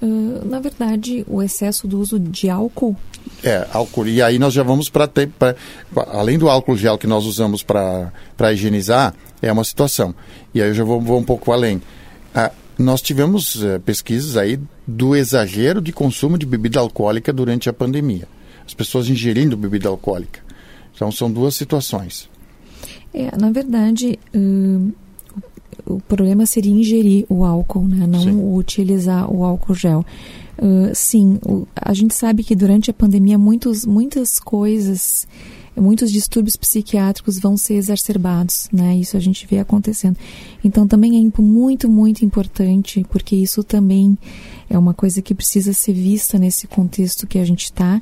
Uh, na verdade, o excesso do uso de álcool. É, álcool. E aí nós já vamos para. Além do álcool gel que nós usamos para higienizar, é uma situação. E aí eu já vou, vou um pouco além. Ah, nós tivemos uh, pesquisas aí do exagero de consumo de bebida alcoólica durante a pandemia. As pessoas ingerindo bebida alcoólica. Então são duas situações. É, na verdade, uh, o problema seria ingerir o álcool, né? não sim. utilizar o álcool gel. Uh, sim, o, a gente sabe que durante a pandemia muitos, muitas coisas, muitos distúrbios psiquiátricos vão ser exacerbados, né? Isso a gente vê acontecendo. Então também é muito, muito importante, porque isso também é uma coisa que precisa ser vista nesse contexto que a gente está,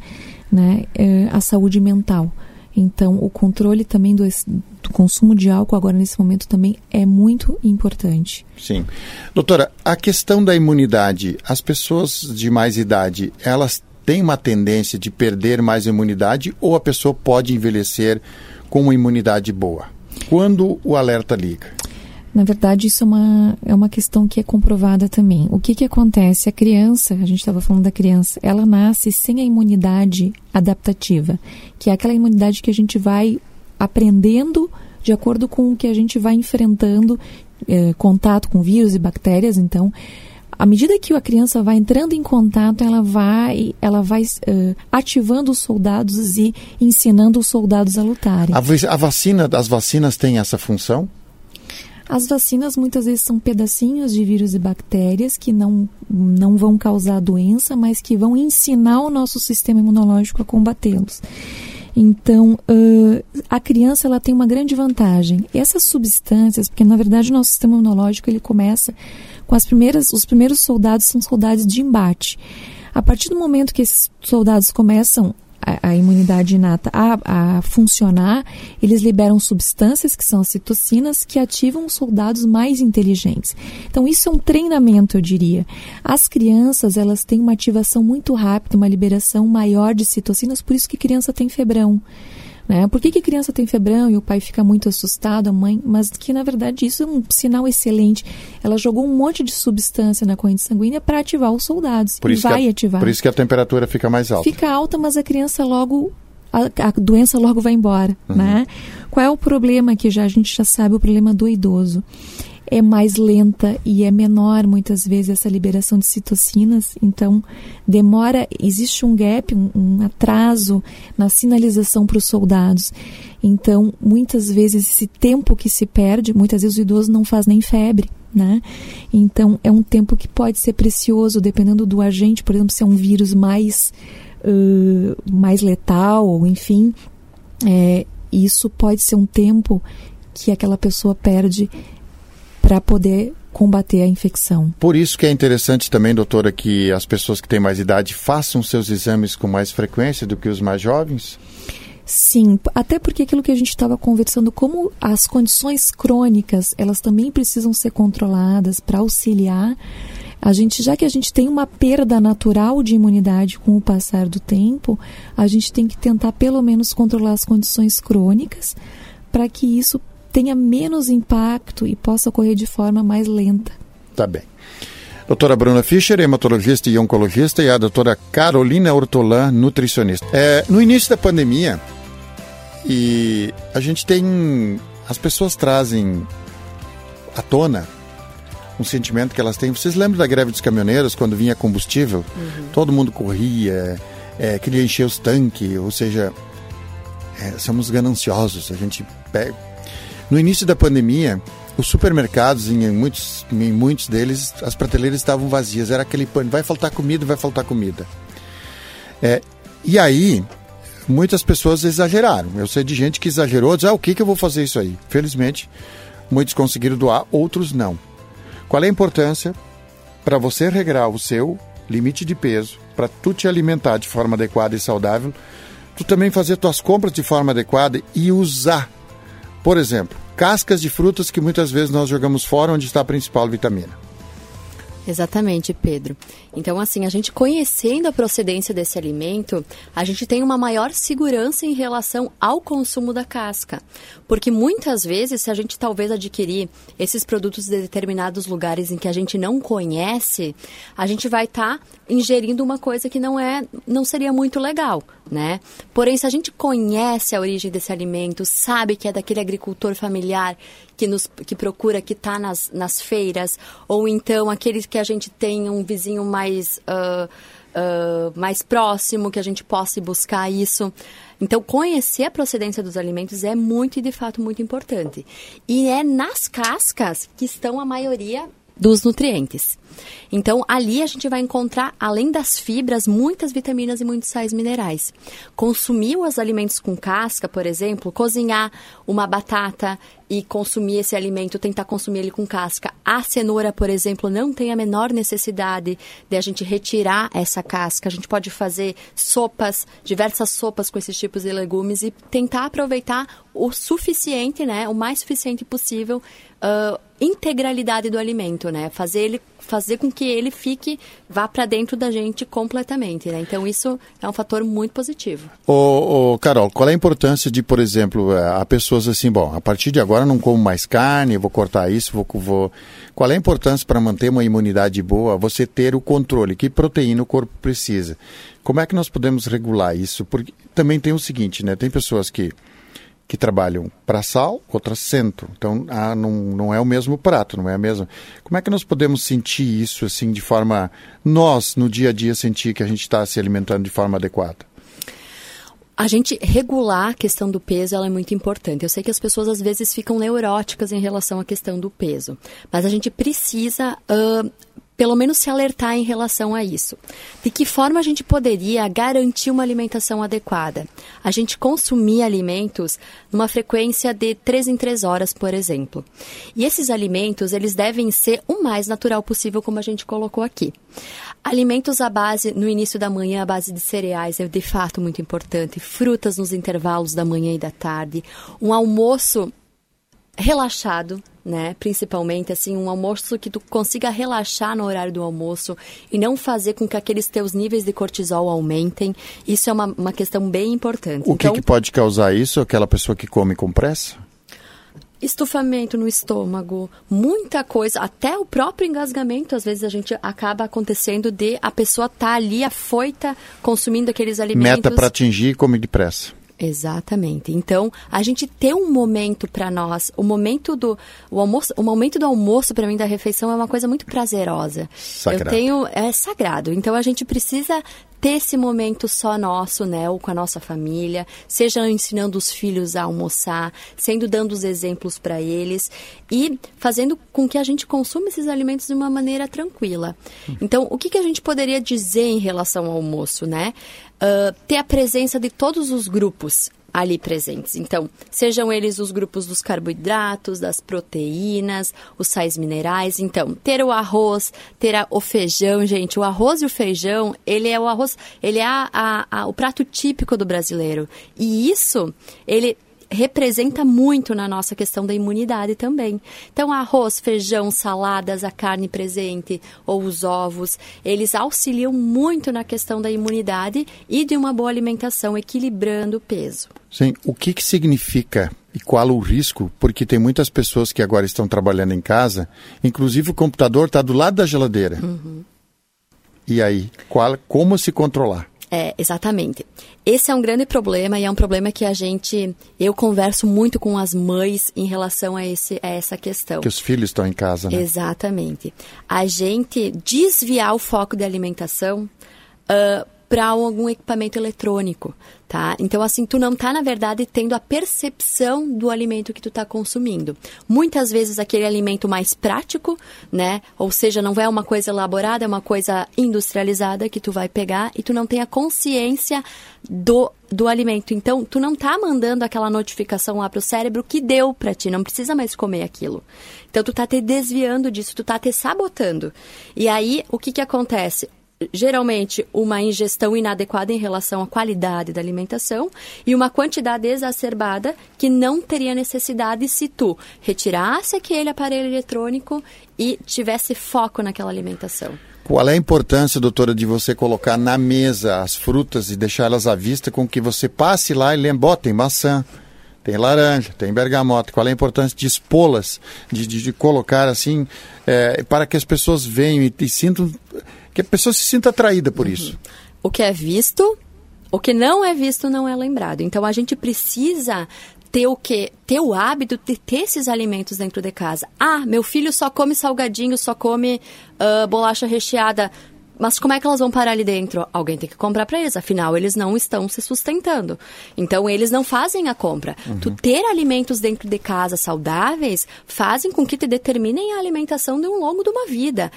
né? É a saúde mental. Então, o controle também do, do, consumo de álcool agora nesse momento também é muito importante. Sim. Doutora, a questão da imunidade, as pessoas de mais idade, elas têm uma tendência de perder mais imunidade ou a pessoa pode envelhecer com uma imunidade boa? Quando o alerta liga? Na verdade, isso é uma, é uma questão que é comprovada também. O que, que acontece? A criança, a gente estava falando da criança, ela nasce sem a imunidade adaptativa, que é aquela imunidade que a gente vai aprendendo de acordo com o que a gente vai enfrentando, é, contato com vírus e bactérias. Então, à medida que a criança vai entrando em contato, ela vai, ela vai uh, ativando os soldados e ensinando os soldados a lutarem. A, vacina, as vacinas têm essa função? As vacinas muitas vezes são pedacinhos de vírus e bactérias que não, não vão causar doença, mas que vão ensinar o nosso sistema imunológico a combatê-los. Então, uh, a criança ela tem uma grande vantagem. Essas substâncias, porque na verdade o nosso sistema imunológico ele começa com as primeiras, os primeiros soldados são soldados de embate. A partir do momento que esses soldados começam a, a imunidade inata a, a, funcionar, eles liberam substâncias, que são as citocinas, que ativam os soldados mais inteligentes. Então, isso é um treinamento, eu diria. As crianças, elas têm uma ativação muito rápida, uma liberação maior de citocinas, por isso que criança tem febrão. Né? Por que, que a criança tem febrão e o pai fica muito assustado, a mãe? Mas que, na verdade, isso é um sinal excelente. Ela jogou um monte de substância na corrente sanguínea para ativar os soldados. Por e vai a, ativar. Por isso que a temperatura fica mais alta. Fica alta, mas a criança logo a, a, doença logo vai embora, uhum. né? Qual é o problema que já a gente já sabe o problema do idoso? É mais lenta e é menor muitas vezes essa liberação de citocinas, então demora, existe um gap, um, um atraso na sinalização para os soldados. Então, muitas vezes esse tempo que se perde, muitas vezes o idoso não faz nem febre, né? Então, é um tempo que pode ser precioso, dependendo do agente, por exemplo, se é um vírus mais, uh, mais letal, ou enfim, é, isso pode ser um tempo que aquela pessoa perde para poder combater a infecção. Por isso que é interessante também, doutora, que as pessoas que têm mais idade façam seus exames com mais frequência do que os mais jovens? Sim, até porque aquilo que a gente estava conversando, como as condições crônicas, elas também precisam ser controladas para auxiliar a gente, já que a gente tem uma perda natural de imunidade com o passar do tempo, a gente tem que tentar pelo menos controlar as condições crônicas para que isso tenha menos impacto e possa ocorrer de forma mais lenta. Tá bem. Doutora Bruna Fischer, hematologista e oncologista, e a doutora Carolina Hortolã, nutricionista. É, no início da pandemia, e a gente tem. As pessoas trazem à tona um sentimento que elas têm. Vocês lembram da greve dos caminhoneiros, quando vinha combustível? Uhum. Todo mundo corria, é, queria encher os tanques, ou seja, é, somos gananciosos. A gente pega no início da pandemia, os supermercados, em muitos, em muitos deles, as prateleiras estavam vazias. Era aquele pânico, vai faltar comida, vai faltar comida. É, e aí, muitas pessoas exageraram. Eu sei de gente que exagerou, diz, ah, o que, que eu vou fazer isso aí? Felizmente, muitos conseguiram doar, outros não. Qual é a importância para você regrar o seu limite de peso, para tu te alimentar de forma adequada e saudável, tu também fazer tuas compras de forma adequada e usar por exemplo, cascas de frutas que muitas vezes nós jogamos fora onde está a principal vitamina. Exatamente, Pedro. Então, assim, a gente conhecendo a procedência desse alimento, a gente tem uma maior segurança em relação ao consumo da casca. Porque muitas vezes, se a gente talvez adquirir esses produtos de determinados lugares em que a gente não conhece, a gente vai estar tá ingerindo uma coisa que não é, não seria muito legal, né? Porém, se a gente conhece a origem desse alimento, sabe que é daquele agricultor familiar que nos que procura que está nas, nas feiras, ou então aqueles que a gente tem um vizinho mais uh, uh, mais próximo, que a gente possa buscar isso. Então, conhecer a procedência dos alimentos é muito e de fato muito importante. E é nas cascas que estão a maioria dos nutrientes. Então, ali a gente vai encontrar, além das fibras, muitas vitaminas e muitos sais minerais. Consumir os alimentos com casca, por exemplo, cozinhar uma batata e consumir esse alimento, tentar consumir ele com casca. A cenoura, por exemplo, não tem a menor necessidade de a gente retirar essa casca. A gente pode fazer sopas, diversas sopas com esses tipos de legumes e tentar aproveitar o suficiente, né, o mais suficiente possível, uh, integralidade do alimento, né, fazer ele fazer com que ele fique, vá para dentro da gente completamente, né? Então isso é um fator muito positivo. Ô, Carol, qual é a importância de, por exemplo, eh, a pessoas assim, bom, a partir de agora não como mais carne, vou cortar isso, vou... vou... Qual é a importância para manter uma imunidade boa, você ter o controle, que proteína o corpo precisa? Como é que nós podemos regular isso? Porque também tem o seguinte, né? Tem pessoas que que trabalham para sal, outras centro. Então, ah, não, não é o mesmo prato, não é a mesma. Como é que nós podemos sentir isso assim de forma nós no dia a dia sentir que a gente está se alimentando de forma adequada? A gente regular a questão do peso ela é muito importante. Eu sei que as pessoas às vezes ficam neuróticas em relação à questão do peso, mas a gente precisa uh, pelo menos se alertar em relação a isso. De que forma a gente poderia garantir uma alimentação adequada? A gente consumir alimentos numa frequência de 3 em 3 horas, por exemplo. E esses alimentos, eles devem ser o mais natural possível, como a gente colocou aqui. Alimentos à base, no início da manhã, à base de cereais, é de fato muito importante. Frutas nos intervalos da manhã e da tarde. Um almoço relaxado, né? Principalmente assim, um almoço que tu consiga relaxar no horário do almoço e não fazer com que aqueles teus níveis de cortisol aumentem. Isso é uma, uma questão bem importante. O então, que, que pode causar isso? Aquela pessoa que come com pressa? estufamento no estômago, muita coisa, até o próprio engasgamento, às vezes a gente acaba acontecendo de a pessoa tá ali afoita consumindo aqueles alimentos. Meta para atingir e come depressa. Exatamente. Então, a gente ter um momento para nós, o momento do o almoço, o momento do almoço para mim da refeição é uma coisa muito prazerosa. Sagrado. Eu tenho é sagrado. Então a gente precisa ter esse momento só nosso, né, ou com a nossa família, seja ensinando os filhos a almoçar, sendo dando os exemplos para eles e fazendo com que a gente consuma esses alimentos de uma maneira tranquila. Então, o que, que a gente poderia dizer em relação ao almoço, né? Ter a presença de todos os grupos ali presentes. Então, sejam eles os grupos dos carboidratos, das proteínas, os sais minerais. Então, ter o arroz, ter a, o feijão, gente. O arroz e o feijão, ele é o arroz, ele é a, a, o prato típico do brasileiro. E isso, ele representa muito na nossa questão da imunidade também. Então, arroz, feijão, saladas, a carne presente ou os ovos, eles auxiliam muito na questão da imunidade e de uma boa alimentação, equilibrando o peso. Sim, o que, que significa e qual o risco? Porque tem muitas pessoas que agora estão trabalhando em casa, inclusive o computador está do lado da geladeira. Uhum. E aí, qual, como se controlar? É, exatamente. Esse é um grande problema e é um problema que a gente, eu converso muito com as mães em relação a, esse, a essa questão. Que os filhos estão em casa, né? Exatamente. A gente desviar o foco da alimentação uh, para algum equipamento eletrônico, tá? Então, assim, tu não tá, na verdade, tendo a percepção do alimento que tu tá consumindo. Muitas vezes aquele alimento mais prático, né? Ou seja, não é uma coisa elaborada, é uma coisa industrializada que tu vai pegar e tu não tem a consciência do, do alimento. Então, tu não tá mandando aquela notificação lá pro cérebro que deu para ti, não precisa mais comer aquilo. Então, tu tá te desviando disso, tu tá te sabotando. E aí, o que que acontece? Geralmente uma ingestão inadequada em relação à qualidade da alimentação e uma quantidade exacerbada que não teria necessidade se tu retirasse aquele aparelho eletrônico e tivesse foco naquela alimentação. Qual é a importância, doutora, de você colocar na mesa as frutas e deixá-las à vista com que você passe lá e lembre, oh, tem maçã, tem laranja, tem bergamota. Qual é a importância de expô-las, de, de, de, colocar assim, é, para que as pessoas venham e, e, sintam, que a pessoa se sinta atraída por uhum. isso? O que é visto, o que não é visto não é lembrado. Então a gente precisa ter o quê? Ter o hábito de ter esses alimentos dentro de casa. Ah, meu filho só come salgadinho, só come uh, bolacha recheada. Mas como é que elas vão parar ali dentro? Alguém tem que comprar para eles, afinal eles não estão se sustentando. Então eles não fazem a compra. Uhum. Tu ter alimentos dentro de casa saudáveis fazem com que te determinem a alimentação de um longo de uma vida.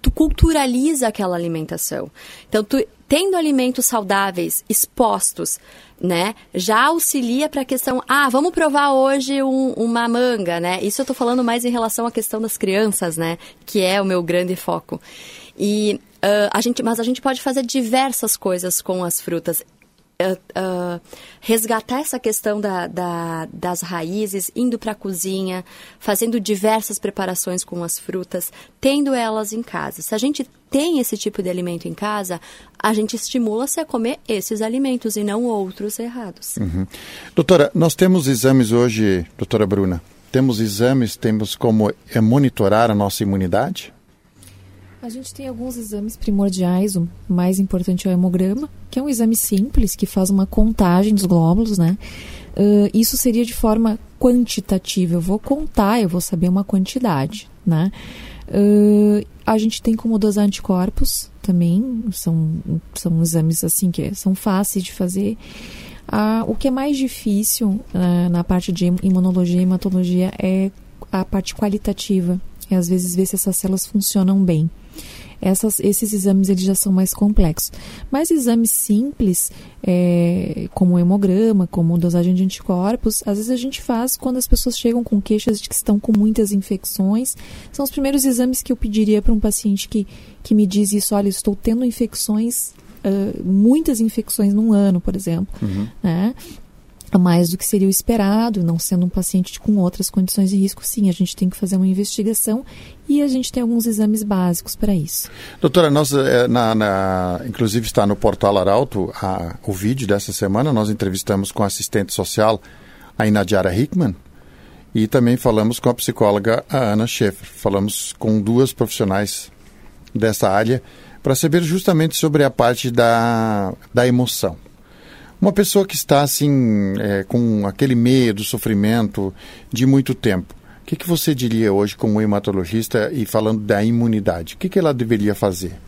Tu culturaliza aquela alimentação. Então tu tendo alimentos saudáveis expostos, né, já auxilia para a questão, ah, vamos provar hoje um, uma manga, né? Isso eu estou falando mais em relação à questão das crianças, né, que é o meu grande foco. E Uh, a gente, mas a gente pode fazer diversas coisas com as frutas. Uh, uh, resgatar essa questão da, da, das raízes, indo para a cozinha, fazendo diversas preparações com as frutas, tendo elas em casa. Se a gente tem esse tipo de alimento em casa, a gente estimula-se a comer esses alimentos e não outros errados. Uhum. Doutora, nós temos exames hoje, doutora Bruna, temos exames, temos como é, monitorar a nossa imunidade? A gente tem alguns exames primordiais, o mais importante é o hemograma, que é um exame simples que faz uma contagem dos glóbulos, né? Uh, isso seria de forma quantitativa. Eu vou contar, eu vou saber uma quantidade, né? Uh, a gente tem como dosar anticorpos também, são, são exames assim que são fáceis de fazer. Uh, o que é mais difícil na parte de imunologia e hematologia é a parte qualitativa, é às vezes ver se essas células funcionam bem essas, esses exames eles já são mais complexos. Mas exames simples, é, como hemograma, como dosagem de anticorpos, às vezes a gente faz quando as pessoas chegam com queixas de que estão com muitas infecções. São os primeiros exames que eu pediria para um paciente que, que me diz isso, olha, estou tendo infecções, uh, muitas infecções num ano, por exemplo. Uhum. Né? Mais do que seria o esperado, não sendo um paciente com outras condições de risco, sim, a gente tem que fazer uma investigação e a gente tem alguns exames básicos para isso. Doutora, nós, eh, na, na, inclusive está no portal Arauto a, o vídeo dessa semana, nós entrevistamos com a assistente social, a Inadiara Hickman, e também falamos com a psicóloga a Ana Schaefer. Falamos com duas profissionais dessa área para saber justamente sobre a parte da, da emoção. Uma pessoa que está assim, é, com aquele medo, sofrimento de muito tempo, o que, que você diria hoje como hematologista e falando da imunidade? O que, que ela deveria fazer?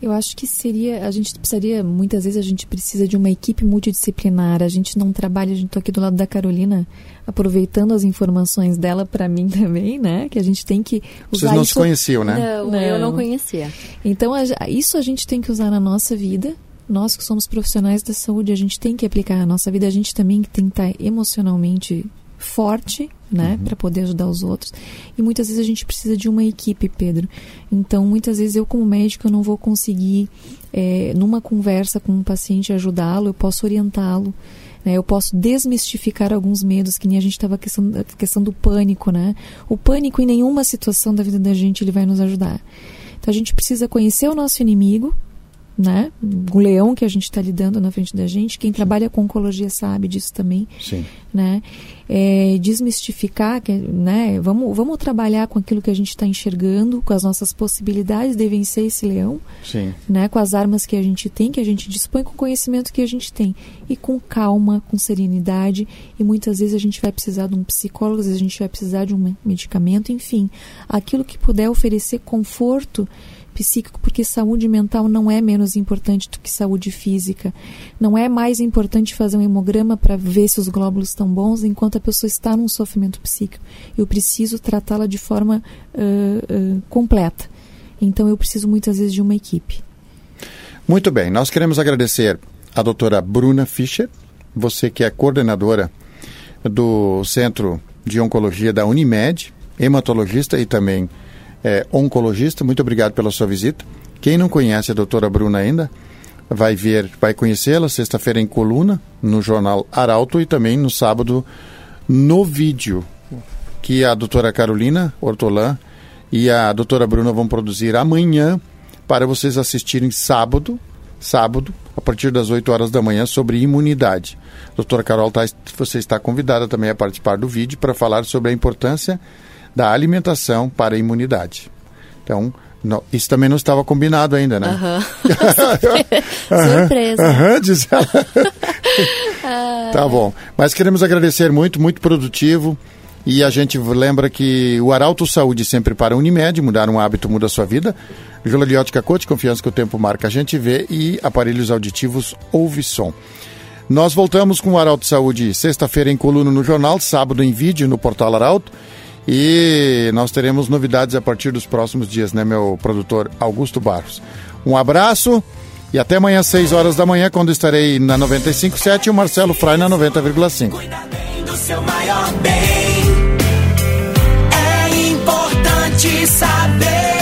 Eu acho que seria, a gente precisaria, muitas vezes a gente precisa de uma equipe multidisciplinar. A gente não trabalha, a gente está aqui do lado da Carolina, aproveitando as informações dela para mim também, né? Que a gente tem que usar Vocês não isso... se conheciam, né? Não, não, eu não conhecia. Então, a, isso a gente tem que usar na nossa vida, nós que somos profissionais da saúde, a gente tem que aplicar a nossa vida, a gente também tem que estar emocionalmente forte, né, uhum. para poder ajudar os outros. E muitas vezes a gente precisa de uma equipe, Pedro. Então, muitas vezes eu como médico eu não vou conseguir é, numa conversa com um paciente ajudá-lo, eu posso orientá-lo. Né, eu posso desmistificar alguns medos, que nem a gente estava questão, questão do pânico, né? O pânico em nenhuma situação da vida da gente ele vai nos ajudar. Então a gente precisa conhecer o nosso inimigo, né? O leão que a gente está lidando na frente da gente. Quem trabalha com oncologia sabe disso também, Sim. né? É, desmistificar, né? Vamos, vamos trabalhar com aquilo que a gente está enxergando, com as nossas possibilidades de vencer esse leão, Sim. né? Com as armas que a gente tem, que a gente dispõe, com o conhecimento que a gente tem e com calma, com serenidade. E muitas vezes a gente vai precisar de um psicólogo, às vezes a gente vai precisar de um medicamento, enfim, aquilo que puder oferecer conforto psíquico, porque saúde mental não é menos importante do que saúde física. Não é mais importante fazer um hemograma para ver se os glóbulos estão bons enquanto a pessoa está num sofrimento psíquico. Eu preciso tratá-la de forma uh, uh, completa. Então eu preciso muitas vezes de uma equipe. Muito bem, nós queremos agradecer a doutora Bruna Fischer, você que é coordenadora do Centro de Oncologia da Unimed, hematologista e também é, oncologista. Muito obrigado pela sua visita. Quem não conhece a doutora Bruna ainda, vai ver, vai conhecê-la sexta-feira em coluna, no jornal Arauto e também no sábado no vídeo que a doutora Carolina Hortolã e a doutora Bruna vão produzir amanhã para vocês assistirem sábado, sábado, a partir das 8 horas da manhã, sobre imunidade. Doutora Carol, tá, você está convidada também a participar do vídeo para falar sobre a importância da alimentação para a imunidade. Então, não, isso também não estava combinado ainda, né? Aham. Surpresa. Aham, diz ela. tá bom. Mas queremos agradecer muito, muito produtivo. E a gente lembra que o Arauto Saúde sempre para a Unimed, mudar um hábito muda a sua vida. Jula Liotti Coach, confiança que o tempo marca, a gente vê. E aparelhos auditivos ouve som. Nós voltamos com o Arauto Saúde sexta-feira em coluna no jornal, sábado em vídeo no portal Arauto. E nós teremos novidades a partir dos próximos dias, né, meu produtor Augusto Barros. Um abraço e até amanhã, 6 horas da manhã, quando estarei na 95.7 e o Marcelo Fry na 90,5. Cuida bem do seu maior bem. É importante saber.